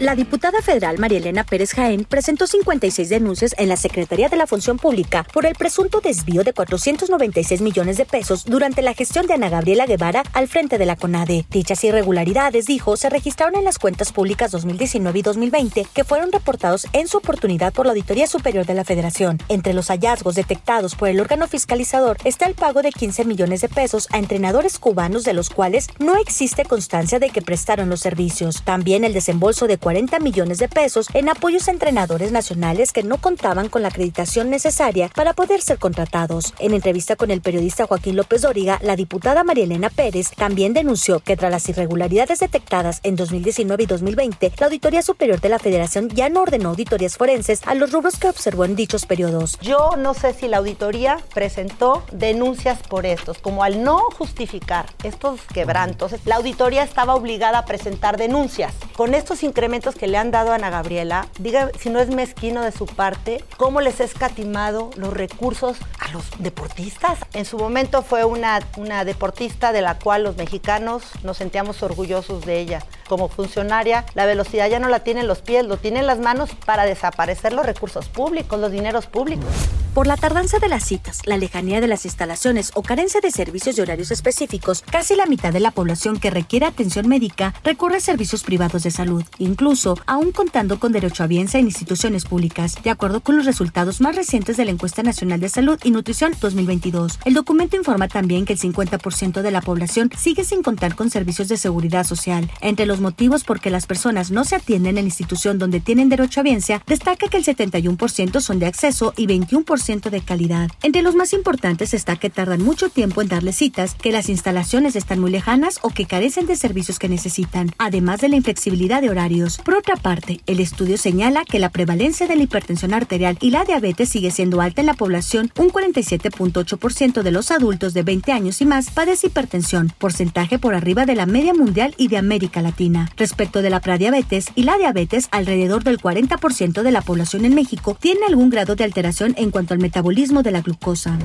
La diputada federal María Elena Pérez Jaén presentó 56 denuncias en la Secretaría de la Función Pública por el presunto desvío de 496 millones de pesos durante la gestión de Ana Gabriela Guevara al frente de la CONADE. Dichas irregularidades, dijo, se registraron en las cuentas públicas 2019 y 2020 que fueron reportados en su oportunidad por la Auditoría Superior de la Federación. Entre los hallazgos detectados por el órgano fiscalizador está el pago de 15 millones de pesos a entrenadores cubanos de los cuales no existe constancia de que prestaron los servicios. También el desembolso de 40 millones de pesos en apoyos a entrenadores nacionales que no contaban con la acreditación necesaria para poder ser contratados. En entrevista con el periodista Joaquín López Dóriga, la diputada María Elena Pérez también denunció que tras las irregularidades detectadas en 2019 y 2020, la Auditoría Superior de la Federación ya no ordenó auditorías forenses a los rubros que observó en dichos periodos. Yo no sé si la auditoría presentó denuncias por estos, como al no justificar estos quebrantos, la auditoría estaba obligada a presentar denuncias. Con estos incrementos que le han dado a Ana Gabriela, diga si no es mezquino de su parte, cómo les ha escatimado los recursos a los deportistas. En su momento fue una, una deportista de la cual los mexicanos nos sentíamos orgullosos de ella. Como funcionaria, la velocidad ya no la tienen los pies, lo tienen las manos para desaparecer los recursos públicos, los dineros públicos. Por la tardanza de las citas, la lejanía de las instalaciones o carencia de servicios y horarios específicos, casi la mitad de la población que requiere atención médica recurre a servicios privados de salud, incluso aún contando con derecho a bienes en instituciones públicas, de acuerdo con los resultados más recientes de la Encuesta Nacional de Salud y Nutrición 2022. El documento informa también que el 50% de la población sigue sin contar con servicios de seguridad social. Entre los motivos por que las personas no se atienden en la institución donde tienen derecho a biencia, destaca que el 71% son de acceso y 21% de calidad. Entre los más importantes está que tardan mucho tiempo en darle citas, que las instalaciones están muy lejanas o que carecen de servicios que necesitan, además de la inflexibilidad de horarios. Por otra parte, el estudio señala que la prevalencia de la hipertensión arterial y la diabetes sigue siendo alta en la población. Un 47.8% de los adultos de 20 años y más padece hipertensión, porcentaje por arriba de la media mundial y de América Latina. Respecto de la prediabetes y la diabetes, alrededor del 40% de la población en México tiene algún grado de alteración en cuanto al metabolismo de la glucosa.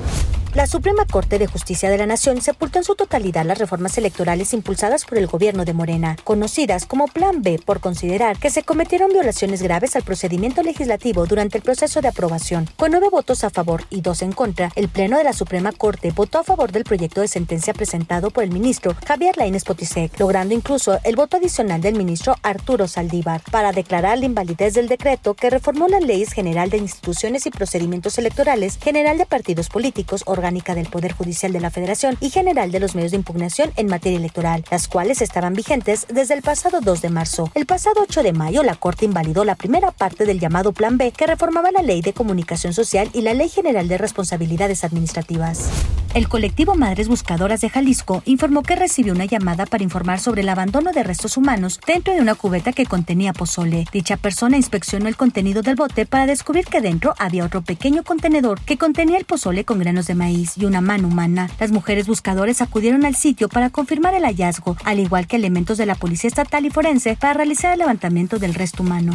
La Suprema Corte de Justicia de la Nación sepultó en su totalidad las reformas electorales impulsadas por el gobierno de Morena, conocidas como Plan B por considerar que se cometieron violaciones graves al procedimiento legislativo durante el proceso de aprobación. Con nueve votos a favor y dos en contra, el Pleno de la Suprema Corte votó a favor del proyecto de sentencia presentado por el ministro Javier Lainez Potisek, logrando incluso el voto adicional del ministro Arturo Saldívar para declarar la invalidez del decreto que reformó las leyes general de instituciones y procedimientos electorales, general de partidos políticos, orgánica del Poder Judicial de la Federación y general de los medios de impugnación en materia electoral, las cuales estaban vigentes desde el pasado 2 de marzo. El pasado 8 de mayo, la Corte invalidó la primera parte del llamado Plan B, que reformaba la Ley de Comunicación Social y la Ley General de Responsabilidades Administrativas. El colectivo Madres Buscadoras de Jalisco informó que recibió una llamada para informar sobre el abandono de restos humanos dentro de una cubeta que contenía pozole. Dicha persona inspeccionó el contenido del bote para descubrir que dentro había otro pequeño contenedor que contenía el pozole con granos de maíz y una mano humana. Las mujeres buscadores acudieron al sitio para confirmar el hallazgo, al igual que elementos de la Policía Estatal y Forense para realizar el levantamiento del resto humano.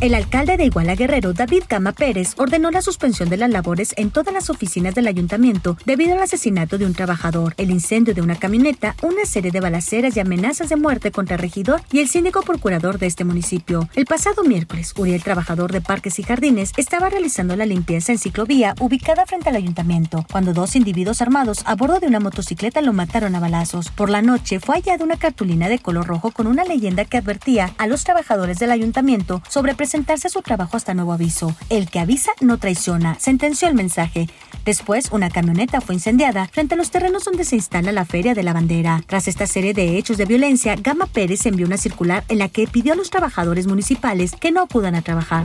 El alcalde de Iguala Guerrero, David Gama Pérez, ordenó la suspensión de las labores en todas las oficinas del ayuntamiento debido al asesinato de un trabajador, el incendio de una camioneta, una serie de balaceras y amenazas de muerte contra el regidor y el síndico procurador de este municipio. El pasado miércoles, Uriel, trabajador de Parques y Jardines, estaba realizando la limpieza en ubicada frente al ayuntamiento, cuando dos individuos armados a bordo de una motocicleta lo mataron a balazos. Por la noche fue hallada una cartulina de color rojo con una leyenda que advertía a los trabajadores del ayuntamiento sobre presentarse a su trabajo hasta nuevo aviso. El que avisa no traiciona, sentenció el mensaje. Después, una camioneta fue incendiada frente a los terrenos donde se instala la Feria de la Bandera. Tras esta serie de hechos de violencia, Gama Pérez envió una circular en la que pidió a los trabajadores municipales que no acudan a trabajar.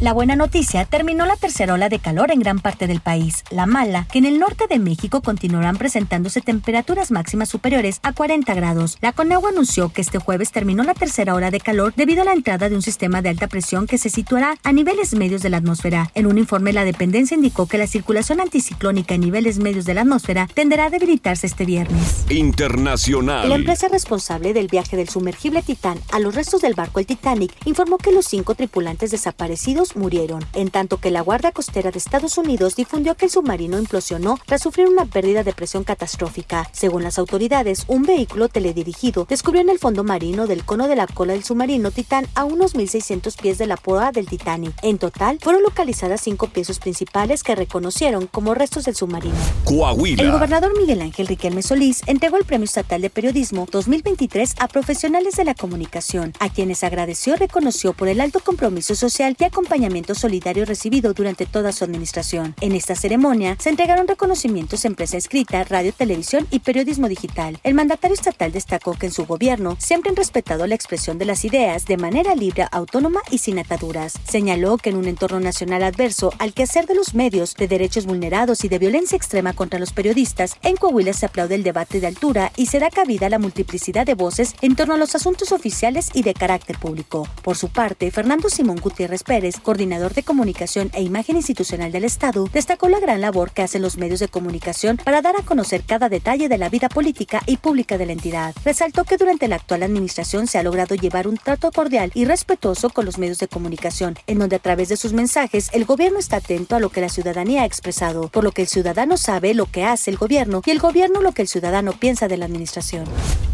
La buena noticia, terminó la tercera ola de calor en gran parte del país. La mala, que en el norte de México continuarán presentándose temperaturas máximas superiores a 40 grados. La Conagua anunció que este jueves terminó la tercera ola de calor debido a la entrada de un sistema de alta presión que se situará a niveles medios de la atmósfera. En un informe, la dependencia indicó que la circulación anticiclónica en niveles medios de la atmósfera tenderá a debilitarse este viernes. Internacional. La empresa responsable del viaje del sumergible Titán a los restos del barco el Titanic informó que los cinco tripulantes desaparecidos murieron, en tanto que la Guardia Costera de Estados Unidos difundió que el submarino implosionó tras sufrir una pérdida de presión catastrófica. Según las autoridades, un vehículo teledirigido descubrió en el fondo marino del cono de la cola del submarino Titán a unos 1.600 pies de la proa del Titanic. En total, fueron localizadas cinco piezas principales que reconocieron como restos del submarino. Coahuila. El gobernador Miguel Ángel Riquelme Solís entregó el Premio Estatal de Periodismo 2023 a profesionales de la comunicación, a quienes agradeció y reconoció por el alto compromiso social y acompañamiento solidario recibido durante toda su administración. En esta ceremonia se entregaron reconocimientos en prensa escrita, radio, televisión y periodismo digital. El mandatario estatal destacó que en su gobierno siempre han respetado la expresión de las ideas de manera libre, autónoma y sin ataduras. Señaló que en un entorno nacional adverso al quehacer de los medios, de derechos vulnerados y de violencia extrema contra los periodistas, en Coahuila se aplaude el debate de altura y se da cabida a la multiplicidad de voces en torno a los asuntos oficiales y de carácter público. Por su parte, Fernando Simón Gutiérrez Pérez, coordinador de comunicación e imagen institucional del Estado, destacó la gran labor que hacen los medios de comunicación para dar a conocer cada detalle de la vida política y pública de la entidad. Resaltó que durante la actual administración se ha logrado llevar un trato cordial y respetuoso con los medios de comunicación, en donde a través de sus mensajes el gobierno está atento a lo que la ciudadanía ha expresado, por lo que el ciudadano sabe lo que hace el gobierno y el gobierno lo que el ciudadano piensa de la administración.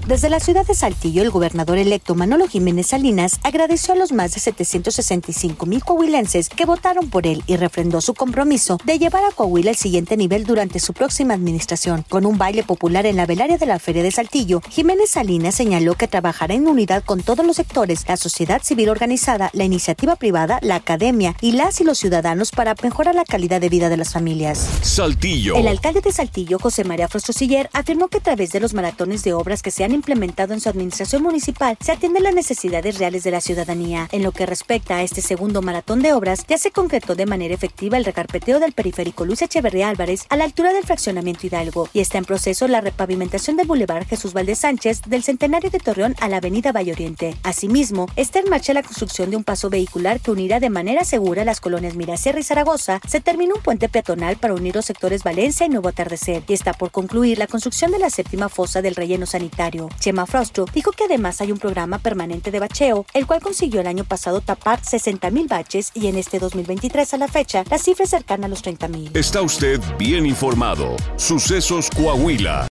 Desde la ciudad de Saltillo, el gobernador electo Manolo Jiménez Salinas agradeció a los más de 765 mil coahuilenses que votaron por él y refrendó su compromiso de llevar a Coahuila al siguiente nivel durante su próxima administración. Con un baile popular en la velaria de la Feria de Saltillo, Jiménez Salinas señaló que trabajará en unidad con todos los sectores, la sociedad civil organizada, la iniciativa privada, la academia y las y los ciudadanos para mejorar la calidad de vida de las familias. Saltillo. El alcalde de Saltillo, José María Frostosiller, afirmó que a través de los maratones de obras que se han implementado en su administración municipal se atienden las necesidades reales de la ciudadanía. En lo que respecta a este segundo maratón de obras, ya se concretó de manera efectiva el recarpeteo del periférico Luis Echeverría Álvarez a la altura del fraccionamiento Hidalgo y está en proceso la repavimentación del Boulevard Jesús Valdés Sánchez del Centenario de Torreón a la Avenida Valle Oriente. Asimismo, está en marcha la construcción de un paso vehicular que unirá de manera segura las colonias Mirasierra y Zaragoza. Se terminó un puente peatonal para unir los sectores Valencia y Nuevo Atardecer y está por concluir la construcción de la séptima fosa del relleno sanitario. Chema Frostro dijo que además hay un programa permanente de bacheo, el cual consiguió el año pasado tapar 60 mil y en este 2023 a la fecha la cifra es cercana a los 30 mil. Está usted bien informado. Sucesos Coahuila.